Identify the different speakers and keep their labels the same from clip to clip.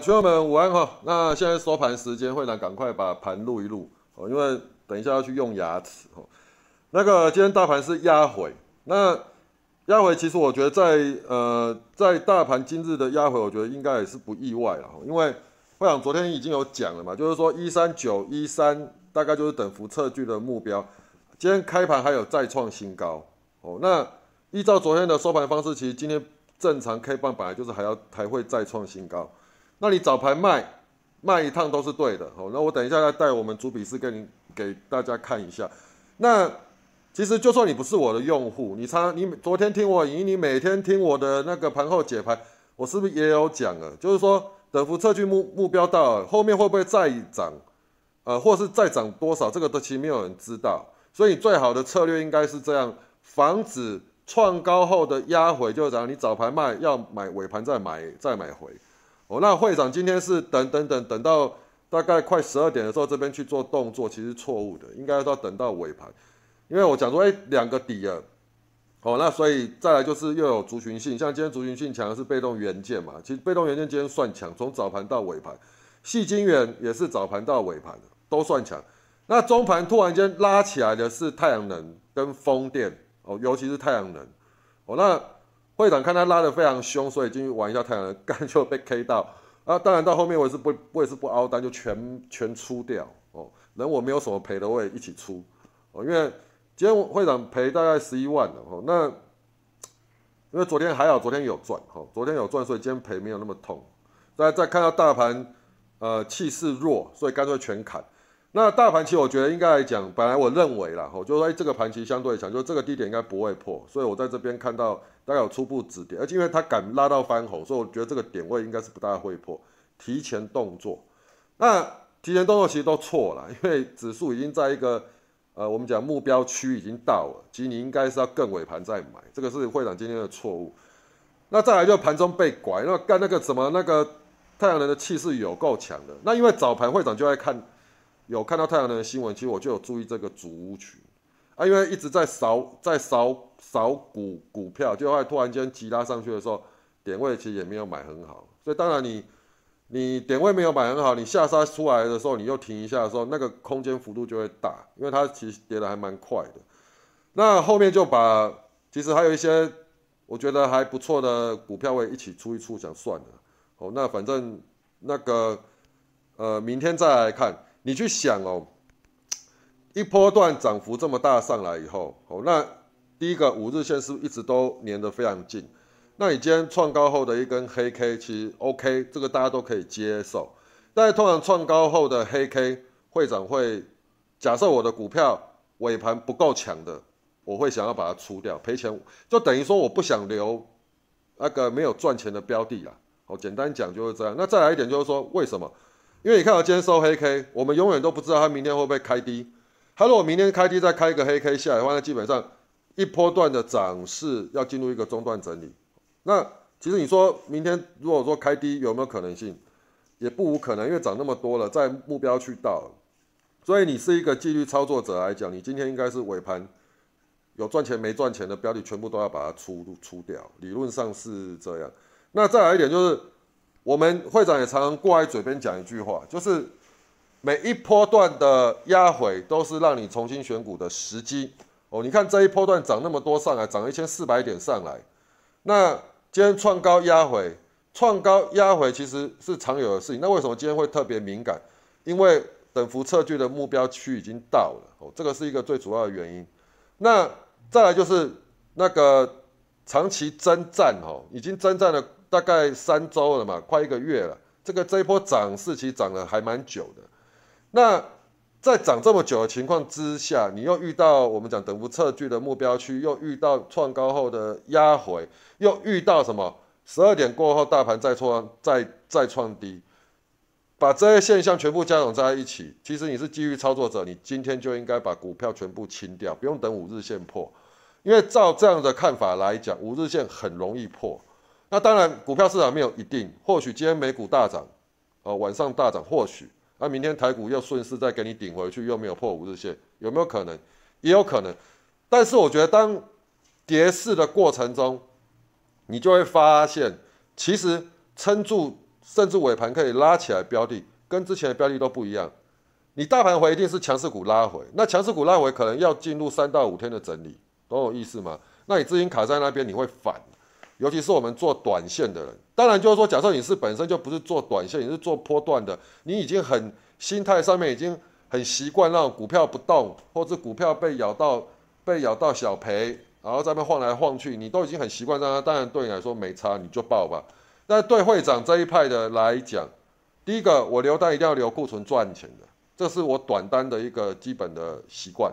Speaker 1: 群友们午安哈。那现在收盘时间，会长赶快把盘录一录哦，因为等一下要去用牙齿哦。那个今天大盘是压回，那压回其实我觉得在呃在大盘今日的压回，我觉得应该也是不意外了，因为会长昨天已经有讲了嘛，就是说一三九一三大概就是等幅测距的目标。今天开盘还有再创新高哦。那依照昨天的收盘方式，其实今天正常 K 棒本来就是还要还会再创新高。那你早盘卖卖一趟都是对的，好，那我等一下再带我们主笔师跟你给大家看一下。那其实就算你不是我的用户，你常你昨天听我影，你每天听我的那个盘后解盘，我是不是也有讲了？就是说等幅测距目目标到了，后面会不会再涨？呃，或是再涨多少？这个都其实没有人知道。所以最好的策略应该是这样，防止创高后的压回，就是讲你早盘卖要买尾盘再买再买回。哦，那会长今天是等等等等到大概快十二点的时候，这边去做动作，其实错误的，应该要等到尾盘，因为我讲说，哎，两个底了，哦，那所以再来就是又有族群性，像今天族群性强的是被动元件嘛，其实被动元件今天算强，从早盘到尾盘，细晶圆也是早盘到尾盘都算强，那中盘突然间拉起来的是太阳能跟风电，哦，尤其是太阳能，哦，那。会长看他拉的非常凶，所以进去玩一下太阳能，干就被 K 到啊！当然到后面我也是不，我也是不凹单，就全全出掉哦。人我没有什么赔的，我也一起出哦。因为今天会长赔大概十一万了哦。那因为昨天还好，昨天有赚哈，昨天有赚，所以今天赔没有那么痛。再再看到大盘呃气势弱，所以干脆全砍。那大盘其实我觉得应该来讲，本来我认为啦，吼就说这个盘其实相对强，就这个低点应该不会破，所以我在这边看到。大概有初步止跌，而且因为它敢拉到翻红，所以我觉得这个点位应该是不大会破。提前动作，那提前动作其实都错了，因为指数已经在一个呃我们讲目标区已经到了，其实你应该是要更尾盘再买，这个是会长今天的错误。那再来就盘中被拐，那干那个什么那个太阳能的气势有够强的。那因为早盘会长就在看，有看到太阳能的新闻，其实我就有注意这个主屋群。啊，因为一直在扫，在扫扫股股票，就会突然间急拉上去的时候，点位其实也没有买很好，所以当然你你点位没有买很好，你下杀出来的时候，你又停一下的时候，那个空间幅度就会大，因为它其实跌的还蛮快的。那后面就把其实还有一些我觉得还不错的股票位一起出一出，想算了。哦，那反正那个呃，明天再来看，你去想哦。一波段涨幅这么大上来以后，哦，那第一个五日线是不是一直都粘得非常近？那你今天创高后的一根黑 K，其实 OK，这个大家都可以接受。但是通常创高后的黑 K，会长会假设我的股票尾盘不够强的，我会想要把它出掉，赔钱，就等于说我不想留那个没有赚钱的标的啊。哦，简单讲就是这样。那再来一点就是说，为什么？因为你看我今天收黑 K，我们永远都不知道它明天会不会开低。它如果明天开低再开一个黑 K 下来的话，那基本上一波段的涨势要进入一个中段整理。那其实你说明天如果说开低有没有可能性？也不无可能，因为涨那么多了，在目标去到，所以你是一个纪律操作者来讲，你今天应该是尾盘有赚钱没赚钱的标的全部都要把它出出掉，理论上是这样。那再来一点就是，我们会长也常常挂在嘴边讲一句话，就是。每一波段的压回都是让你重新选股的时机哦。你看这一波段涨那么多上来，涨一千四百点上来，那今天创高压回，创高压回其实是常有的事情。那为什么今天会特别敏感？因为等幅测距的目标区已经到了哦，这个是一个最主要的原因。那再来就是那个长期征战哦，已经征战了大概三周了嘛，快一个月了。这个这一波涨势其实涨了还蛮久的。那在涨这么久的情况之下，你又遇到我们讲等幅测距的目标区，又遇到创高后的压回，又遇到什么？十二点过后大盘再创再再创低，把这些现象全部加总在一起，其实你是基于操作者，你今天就应该把股票全部清掉，不用等五日线破，因为照这样的看法来讲，五日线很容易破。那当然，股票市场没有一定，或许今天美股大涨，哦，晚上大涨，或许。那明天台股又顺势再给你顶回去，又没有破五日线，有没有可能？也有可能。但是我觉得，当跌势的过程中，你就会发现，其实撑住甚至尾盘可以拉起来标的，跟之前的标的都不一样。你大盘回一定是强势股拉回，那强势股拉回可能要进入三到五天的整理，懂我意思吗？那你资金卡在那边，你会反，尤其是我们做短线的人。当然就是说，假设你是本身就不是做短线，你是做波段的，你已经很心态上面已经很习惯让股票不动，或者股票被咬到被咬到小赔，然后在那边晃来晃去，你都已经很习惯让它。当然对你来说没差，你就报吧。但对会长这一派的来讲，第一个我留单一定要留库存赚钱的。这是我短单的一个基本的习惯，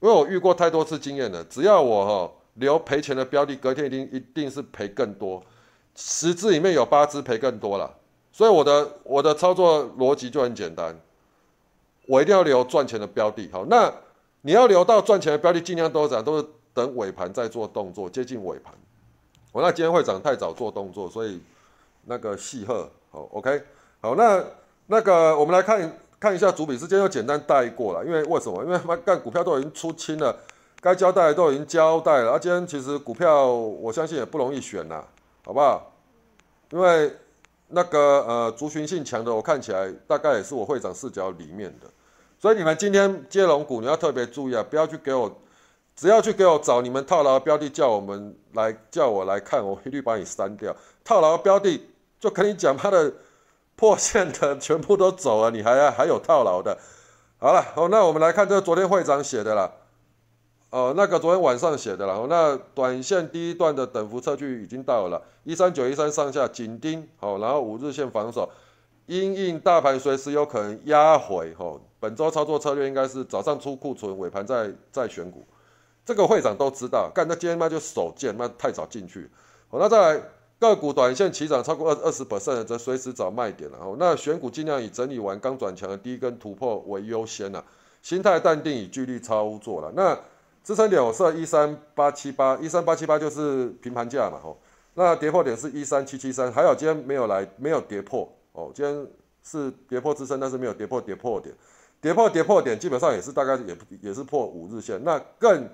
Speaker 1: 因为我遇过太多次经验了。只要我哈留赔钱的标的，隔天一定一定是赔更多，十只里面有八只赔更多了。所以我的我的操作逻辑就很简单，我一定要留赚钱的标的。好，那你要留到赚钱的标的，尽量都涨，都是等尾盘再做动作，接近尾盘。我那今天会涨太早做动作，所以那个细贺好 OK 好，那那个我们来看。看一下主笔，之间又简单带过了，因为为什么？因为他妈干股票都已经出清了，该交代的都已经交代了。而今天其实股票，我相信也不容易选呐，好不好？因为那个呃族群性强的，我看起来大概也是我会长视角里面的。所以你们今天接龙股，你要特别注意啊，不要去给我，只要去给我找你们套牢的标的，叫我们来叫我来看，我一律把你删掉。套牢的标的，就跟你讲他的。破线的全部都走了，你还还有套牢的。好了，哦，那我们来看这昨天会长写的啦，哦，那个昨天晚上写的啦。那短线第一段的等幅测距已经到了一三九一三上下紧盯，好，然后五日线防守，因应大盘随时有可能压回，吼，本周操作策略应该是早上出库存，尾盘再再选股，这个会长都知道。干，那今天嘛就手贱，那太早进去。好，那再来。个股短线起涨超过二二十 percent 的，则随时找卖点了。哦，那选股尽量以整理完刚转强的第一根突破为优先了，心态淡定，以纪律操作了。那支撑点我设一三八七八，一三八七八就是平盘价嘛。哦，那跌破点是一三七七三，还好今天没有来，没有跌破。哦，今天是跌破支撑，但是没有跌破跌破点，跌破跌破点基本上也是大概也也是破五日线。那更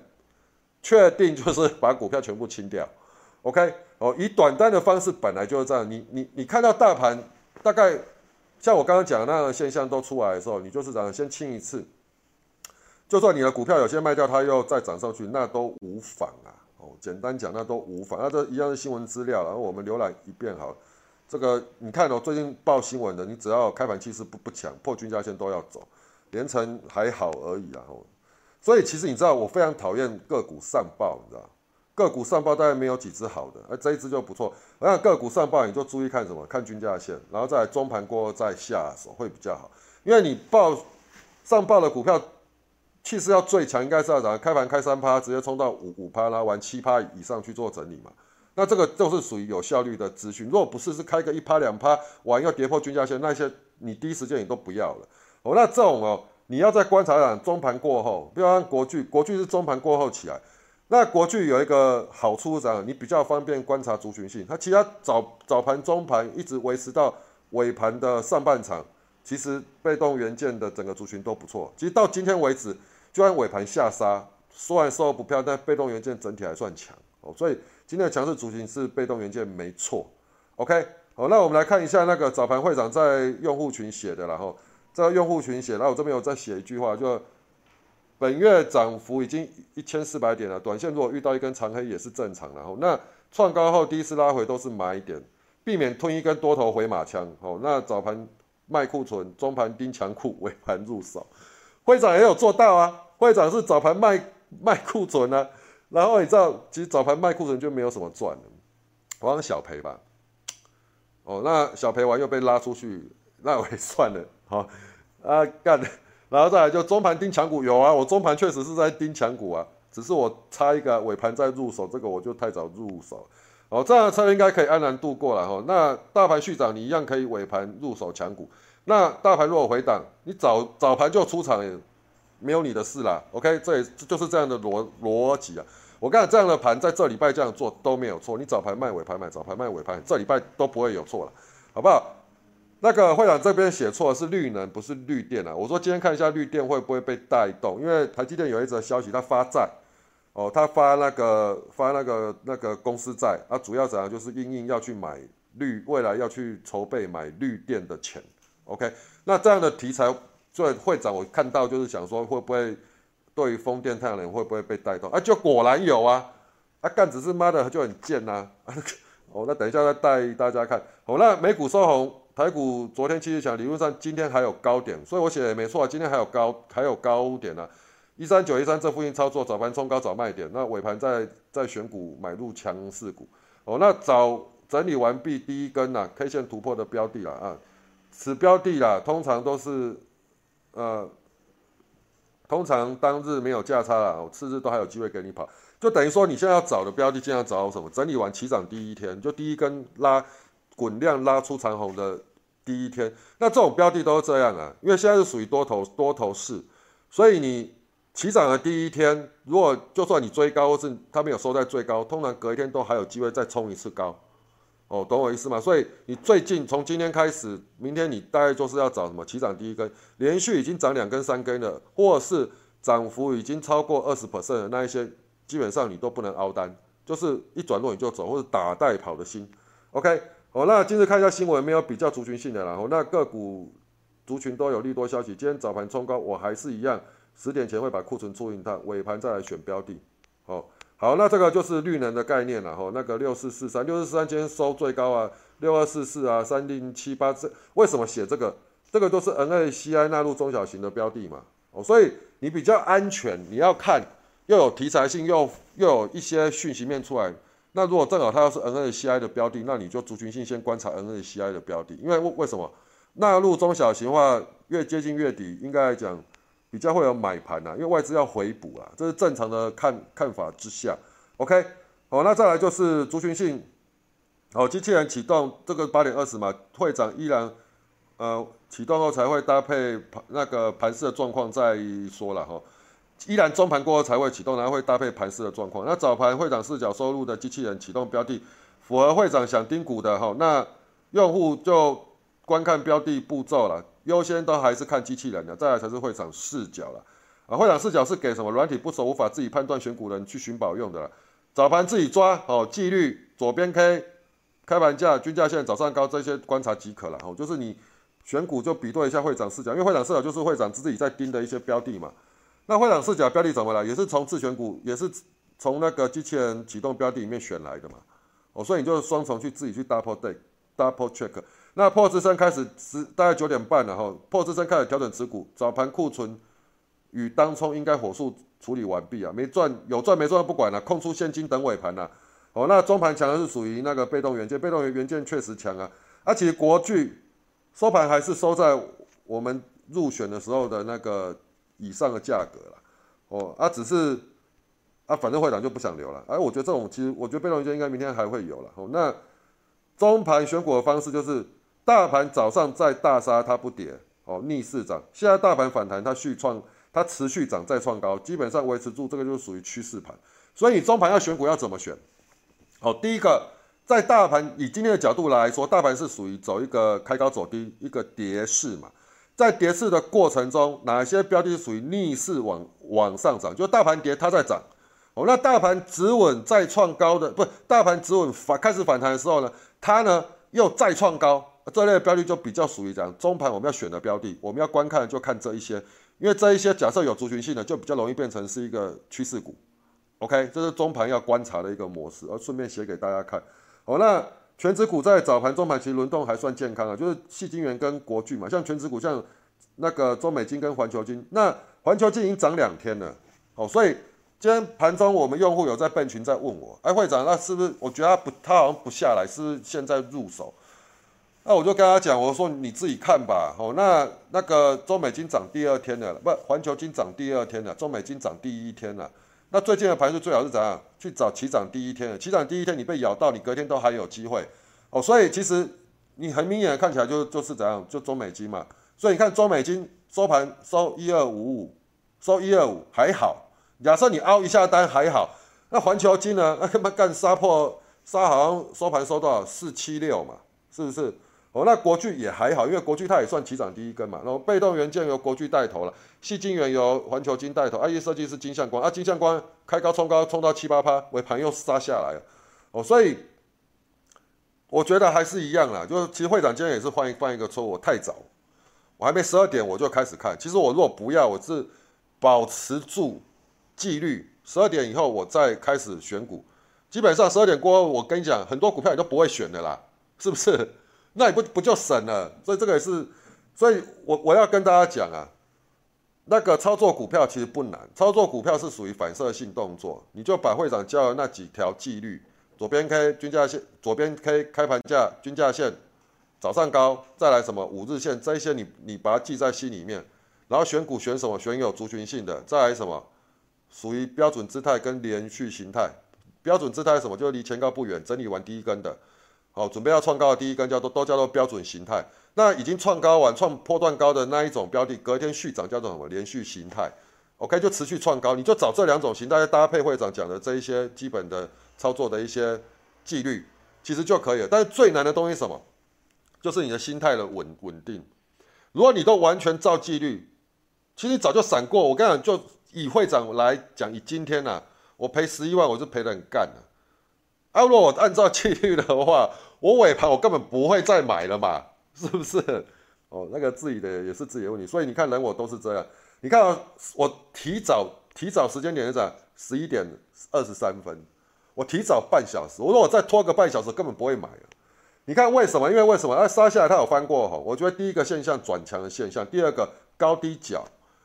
Speaker 1: 确定就是把股票全部清掉。OK，哦，以短单的方式本来就是这样。你你你看到大盘大概像我刚刚讲的那个现象都出来的时候，你就是这样先清一次。就算你的股票有些卖掉，它又再涨上去，那都无妨啊。哦，简单讲那都无妨。那这一样是新闻资料，然后我们浏览一遍好。这个你看哦，最近报新闻的，你只要开盘气势不不强，破均价线都要走。连成还好而已啊。哦，所以其实你知道，我非常讨厌个股上报，你知道。个股上报大概没有几只好的，而这一只就不错。我想个股上报你就注意看什么，看均价线，然后再中盘过后再下手会比较好。因为你报上报的股票气势要最强，应该是要怎样？开盘开三趴，直接冲到五五趴，然后玩七趴以上去做整理嘛。那这个就是属于有效率的资讯。如果不是是开个一趴两趴，完要跌破均价线，那些你第一时间你都不要了。哦，那这种哦，你要在观察上中盘过后，比如说国巨，国巨是中盘过后起来。那国巨有一个好处是你比较方便观察族群性。它其他早早盘、中盘一直维持到尾盘的上半场，其实被动元件的整个族群都不错。其实到今天为止，就按尾盘下杀，虽然收不漂亮，但被动元件整体还算强哦。所以今天的强势族群是被动元件没错。OK，好，那我们来看一下那个早盘会长在用户群写的，然后在用户群写，然后我这边有再写一句话，就。本月涨幅已经一千四百点了，短线如果遇到一根长黑也是正常的。哦，那创高后第一次拉回都是买点，避免吞一根多头回马枪。哦，那早盘卖库存，中盘盯强库，尾盘入手。会长也有做到啊，会长是早盘卖卖库存啊，然后你知道，其实早盘卖库存就没有什么赚的，好像小赔吧。哦，那小赔完又被拉出去，那我也算了。好，啊干。然后再来就中盘盯强股有啊，我中盘确实是在盯强股啊，只是我差一个尾盘再入手，这个我就太早入手，哦，这样的车应该可以安然度过了哈。那大盘续涨，你一样可以尾盘入手强股。那大盘如果回档，你早早盘就出场，没有你的事啦。OK，这也就是这样的逻逻辑啊。我讲这样的盘在这礼拜这样做都没有错，你早盘卖尾盘买，早盘卖尾盘，这礼拜都不会有错了，好不好？那个会长这边写错是绿能，不是绿电啊。我说今天看一下绿电会不会被带动，因为台积电有一则消息，它发债，哦，它发那个发那个那个公司债，啊，主要怎样就是应应要去买绿未来要去筹备买绿电的钱。OK，那这样的题材，所以会长我看到就是想说会不会对于风电、太阳能会不会被带动？啊，就果然有啊，啊干只是妈的就很贱呐。啊 哦，那等一下再带大家看。好，那美股收红，台股昨天其实讲理论上今天还有高点，所以我写的没错，今天还有高还有高点呢。一三九一三这附近操作，早盘冲高找卖点，那尾盘再再选股买入强势股。哦，那早整理完毕第一根呐，K 线突破的标的了啊，此标的啦，通常都是呃，通常当日没有价差了，次日都还有机会给你跑。就等于说，你现在要找的标的，尽量找什么？整理完起涨第一天，就第一根拉滚量拉出长红的第一天，那这种标的都是这样啊。因为现在是属于多头多头市，所以你起涨的第一天，如果就算你追高，或是它没有收在最高，通常隔一天都还有机会再冲一次高。哦，懂我意思吗？所以你最近从今天开始，明天你大概就是要找什么起涨第一根，连续已经涨两根三根了，或是涨幅已经超过二十 percent 的那一些。基本上你都不能凹单，就是一转弱你就走，或者打带跑的心。OK，好，那今日看一下新闻，没有比较族群性的然后那个股族群都有利多消息。今天早盘冲高，我还是一样，十点前会把库存出一趟，尾盘再来选标的。好，那这个就是绿能的概念了。吼，那个六四四三，六四四三今天收最高啊，六二四四啊，三零七八，这为什么写这个？这个都是 NACI 纳入中小型的标的嘛。哦，所以你比较安全，你要看。又有题材性，又又有一些讯息面出来。那如果正好它要是 N A C I 的标的，那你就族群性先观察 N A C I 的标的，因为为为什么纳入中小型的话越接近月底，应该来讲比较会有买盘呐，因为外资要回补啊，这是正常的看看法之下。OK，好，那再来就是族群性，好，机器人启动这个八点二十嘛，会长依然呃启动后才会搭配盘那个盘势的状况再说了哈。依然中盘过后才会启动，然后会搭配盘势的状况。那早盘会长视角收入的机器人启动标的，符合会长想盯股的哈，那用户就观看标的步骤了，优先都还是看机器人的，再来才是会长视角了。啊，会长视角是给什么软体不熟、无法自己判断选股人去寻宝用的了。早盘自己抓哦，纪律、左边 K、开盘价、均价线、早上高这些观察即可了。哦，就是你选股就比对一下会长视角，因为会长视角就是会长自己在盯的一些标的嘛。那会长视角标的怎么来？也是从自选股，也是从那个机器人启动标的里面选来的嘛。哦，所以你就双重去自己去 double day double check。那破支撑开始十大概九点半了哈，破支撑开始调整持股，早盘库存与当冲应该火速处理完毕啊，没赚有赚没赚不管了，空出现金等尾盘了。哦，那中盘强的是属于那个被动元件，被动元件确实强啊，而且国巨收盘还是收在我们入选的时候的那个。以上的价格了，哦，啊，只是啊，反正会长就不想留了，哎，我觉得这种其实，我觉得被动元件应该明天还会有了，哦，那中盘选股的方式就是大盘早上在大杀它不跌，哦，逆势涨，现在大盘反弹它续创，它持续涨再创高，基本上维持住，这个就属于趋势盘，所以你中盘要选股要怎么选？好，第一个在大盘以今天的角度来说，大盘是属于走一个开高走低一个跌势嘛。在跌势的过程中，哪些标的是属于逆势往往上涨？就大盘跌，它在涨。哦，那大盘止稳再创高的，不，大盘止稳反开始反弹的时候呢，它呢又再创高，这类标的就比较属于这样中盘我们要选的标的，我们要观看就看这一些，因为这一些假设有族群性的，就比较容易变成是一个趋势股。OK，这是中盘要观察的一个模式，而顺便写给大家看。好，那。全指股在早盘、中盘其实轮动还算健康啊，就是细金元跟国巨嘛，像全指股，像那个中美金跟环球金，那环球金已经涨两天了，哦，所以今天盘中我们用户有在笨群在问我，哎，会长，那是不是我觉得他不，他好像不下来，是不是现在入手？那我就跟他讲，我说你自己看吧，哦，那那个中美金涨第二天了，不，环球金涨第二天了，中美金涨第一天了。那最近的盘是最好是怎样？去找起涨第一天的，起涨第一天你被咬到，你隔天都还有机会哦。所以其实你很明显看起来就就是怎样，就中美金嘛。所以你看中美金收盘收一二五五，收一二五还好。假设你凹一下单还好，那环球金呢？那他妈干杀破杀，好像收盘收多少四七六嘛，是不是？哦，那国巨也还好，因为国巨它也算起涨第一根嘛。然后被动元件由国巨带头了，细晶圆由环球金带头，IE 设计是金相光啊，金相光开高冲高冲到七八趴，尾盘又杀下来了。哦，所以我觉得还是一样啦，就是其实会长今天也是犯犯一个错误，太早，我还没十二点我就开始看。其实我如果不要，我是保持住纪律，十二点以后我再开始选股。基本上十二点过后，我跟你讲，很多股票你都不会选的啦，是不是？那你不不就省了？所以这个也是，所以我我要跟大家讲啊，那个操作股票其实不难，操作股票是属于反射性动作，你就把会长教的那几条纪律。左边 K 均价线，左边 K 开盘价均价线，早上高，再来什么五日线，这一些你你把它记在心里面，然后选股选什么，选有族群性的，再来什么，属于标准姿态跟连续形态，标准姿态什么，就离前高不远，整理完第一根的，好，准备要创高的第一根叫做都叫做标准形态，那已经创高完创破段高的那一种标的，隔天续涨叫做什么连续形态，OK 就持续创高，你就找这两种形态搭配会长讲的这一些基本的。操作的一些纪律其实就可以了，但是最难的东西什么？就是你的心态的稳稳定。如果你都完全照纪律，其实早就闪过。我跟你讲，就以会长来讲，以今天呐，我赔十一万，我是赔的很干的。如果我按照纪律的话，我尾盘我根本不会再买了嘛，是不是？哦，那个自己的也是自己的问题。所以你看人我都是这样。你看我提早提早时间点是涨十一点二十三分。我提早半小时，我说我再拖个半小时，根本不会买了。你看为什么？因为为什么？它杀下来，它有翻过哈。我觉得第一个现象转强的现象，第二个高低角，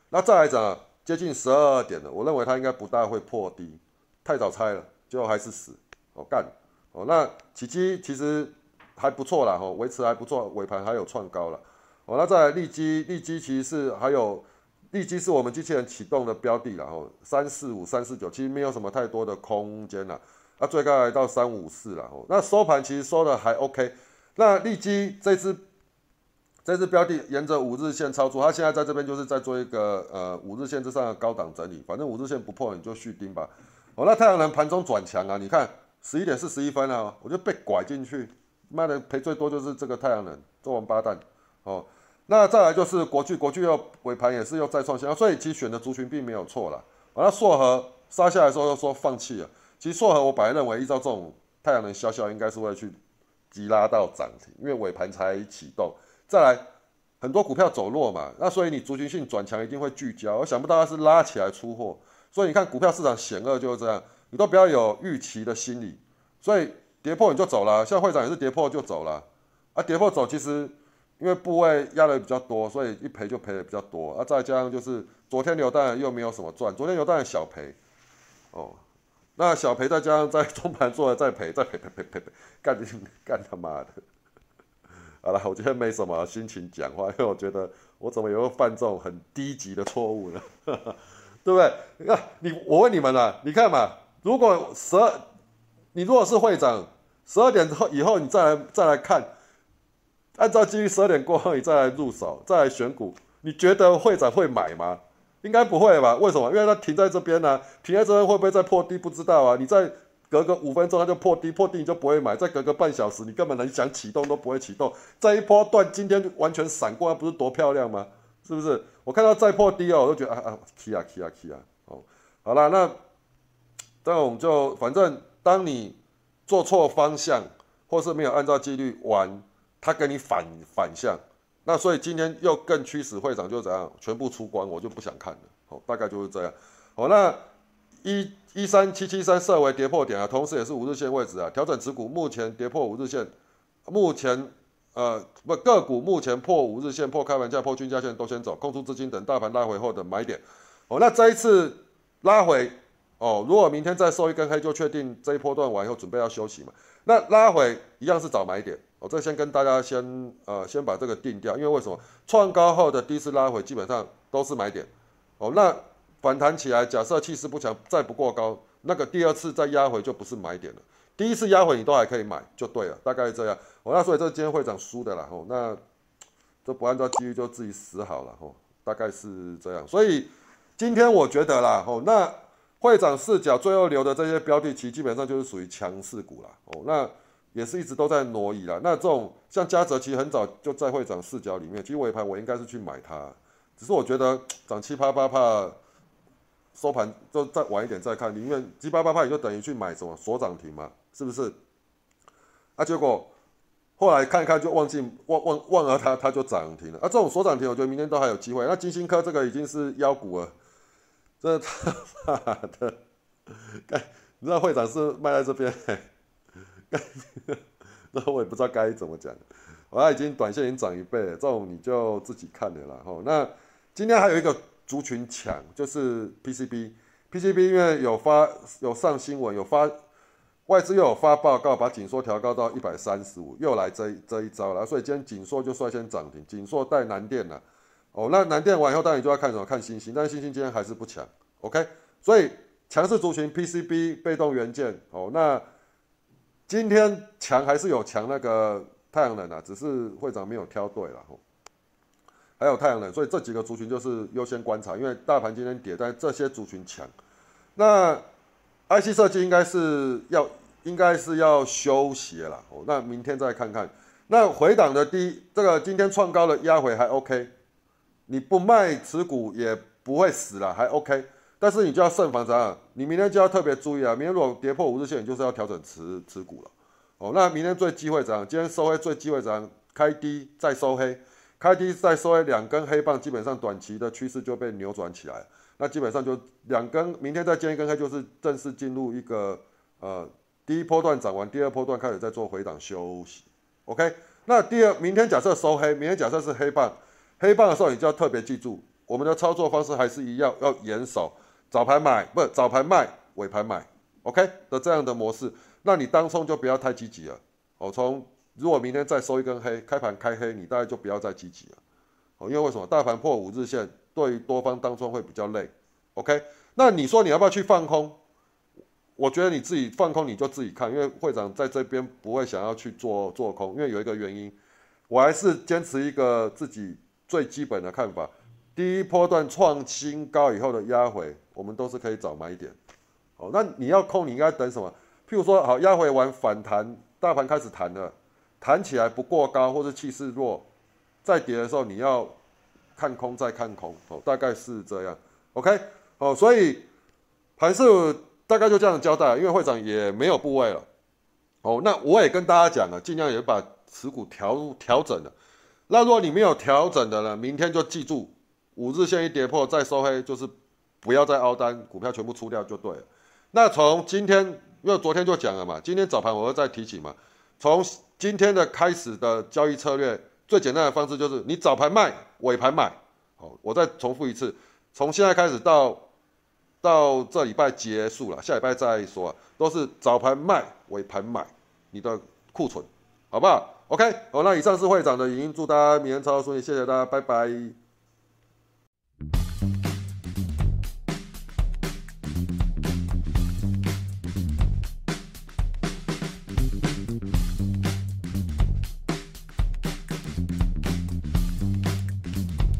Speaker 1: 那再来讲接近十二点了，我认为它应该不大会破低，太早拆了，最后还是死。哦干哦，那起基其实还不错啦，哈，维持还不错，尾盘还有创高了。哦，那再利基，利基其实是还有。利基是我们机器人启动的标的然后三四五三四九其实没有什么太多的空间了，那最高来到三五四了，哦，那收盘其实收的还 OK，那利基这支这支标的沿着五日线操作，它现在在这边就是在做一个呃五日线之上的高档整理，反正五日线不破你就续盯吧，哦，那太阳能盘中转强啊，你看十一点四十一分啊，我就被拐进去，妈的赔最多就是这个太阳能，这王八蛋，哦。那再来就是国巨，国巨又尾盘也是又再创新高，所以其实选的族群并没有错了。完了硕和杀下来的时候又说放弃了，其实硕和我本来认为依照这种太阳能消消应该是会去急拉到涨停，因为尾盘才启动。再来很多股票走弱嘛，那所以你族群性转强一定会聚焦。我想不到它是拉起来出货，所以你看股票市场险恶就是这样，你都不要有预期的心理，所以跌破你就走了，像会长也是跌破就走了，啊跌破走其实。因为部位压的比较多，所以一赔就赔的比较多。啊，再加上就是昨天流弹又没有什么赚，昨天流弹小赔，哦，那小赔再加上在中盘做了再赔，再赔赔赔赔赔，干干他妈的！好了，我今天没什么心情讲话，因为我觉得我怎么也会犯这种很低级的错误呢？对不对？你看你，我问你们了，你看嘛，如果十二，你如果是会长，十二点后以后你再来再来看。按照基于十二点过后，你再来入手，再来选股，你觉得会长会买吗？应该不会吧？为什么？因为它停在这边呢，停在这边会不会再破低？不知道啊。你再隔个五分钟它就破低，破低你就不会买。再隔个半小时，你根本连想启动都不会启动。这一波段今天完全闪过，不是多漂亮吗？是不是？我看到再破低哦，我都觉得啊啊，K 啊 K 啊 K 啊，哦，好了，那这种就反正当你做错方向，或是没有按照纪律玩。他跟你反反向，那所以今天又更驱使会长就怎样，全部出关，我就不想看了。好，大概就是这样。好，那一一三七七三设为跌破点啊，同时也是五日线位置啊，调整持股，目前跌破五日线，目前呃不个股目前破五日线、破开盘价、破均价线都先走，空出资金等大盘拉回后的买点。哦，那这一次拉回哦，如果明天再收一根黑，就确定这一波段完以后准备要休息嘛？那拉回一样是找买点。我这先跟大家先呃先把这个定掉，因为为什么创高后的第一次拉回基本上都是买点，哦，那反弹起来，假设气势不强，再不过高，那个第二次再压回就不是买点了。第一次压回你都还可以买就对了，大概是这样。哦，那所以这今天会长输的啦，哦，那这不按照机遇就自己死好了，哦，大概是这样。所以今天我觉得啦，哦，那会长视角最后留的这些标的，其实基本上就是属于强势股啦，哦，那。也是一直都在挪移啦。那这种像嘉泽，其实很早就在会长视角里面。其实尾盘我应该是去买它，只是我觉得涨七八八怕收盘就再晚一点再看。宁愿七八八怕，你就等于去买什么锁涨停嘛，是不是？啊，结果后来看一看就忘记忘忘忘了它，它就涨停了。啊，这种所涨停，我觉得明天都还有机会。那金星科这个已经是妖股了，这他妈的，该你知道会长是卖在这边，该 那我也不知道该怎么讲。我已经短线已经涨一倍了，这种你就自己看了啦。吼，那今天还有一个族群强，就是 PCB，PCB 因为有发有上新闻，有发外资又有发报告，把紧缩调高到一百三十五，又来这这一招了。所以今天紧缩就率先涨停，紧缩带南电了。哦，那南电完以后，当然就要看什么？看星星，但是星星今天还是不强。OK，所以强势族群 PCB 被动元件。哦，那今天强还是有强那个。太阳能啊，只是会长没有挑对了哦。还有太阳能，所以这几个族群就是优先观察，因为大盘今天跌，但这些族群强。那 IC 设计应该是要应该是要休息了哦。那明天再看看。那回档的低，这个今天创高的压回还 OK，你不卖持股也不会死了，还 OK。但是你就要慎防怎样？你明天就要特别注意啊！明天如果跌破五日线，你就是要调整持持股了。哦，那明天最机会涨，今天收黑最机会涨，开低再收黑，开低再收黑，两根黑棒，基本上短期的趋势就被扭转起来。那基本上就两根，明天再接一根黑，就是正式进入一个呃第一波段涨完，第二波段开始在做回档休息。OK，那第二明天假设收黑，明天假设是黑棒，黑棒的时候你就要特别记住，我们的操作方式还是一样，要严守早盘买，不早盘卖，尾盘买，OK 的这样的模式。那你当冲就不要太积极了，哦，从如果明天再收一根黑，开盘开黑，你大概就不要再积极了，哦，因为为什么？大盘破五日线，对于多方当冲会比较累，OK？那你说你要不要去放空？我觉得你自己放空你就自己看，因为会长在这边不会想要去做做空，因为有一个原因，我还是坚持一个自己最基本的看法，第一波段创新高以后的压回，我们都是可以找买点，好，那你要空，你应该等什么？譬如说，好压回完反弹，大盘开始弹了，弹起来不过高或者气势弱，再跌的时候你要看空再看空，哦，大概是这样，OK，哦，所以盘是大概就这样交代，因为会长也没有部位了，哦，那我也跟大家讲了，尽量也把持股调调整了，那如果你没有调整的呢，明天就记住五日线一跌破再收黑，就是不要再凹单，股票全部出掉就对了。那从今天。因为昨天就讲了嘛，今天早盘我会再提醒嘛。从今天的开始的交易策略，最简单的方式就是你早盘卖，尾盘买。好，我再重复一次，从现在开始到到这礼拜结束了，下礼拜再说，都是早盘卖，尾盘买你的库存，好不好？OK，好，那以上是会长的语音，祝大家明天操作顺利，谢谢大家，拜拜。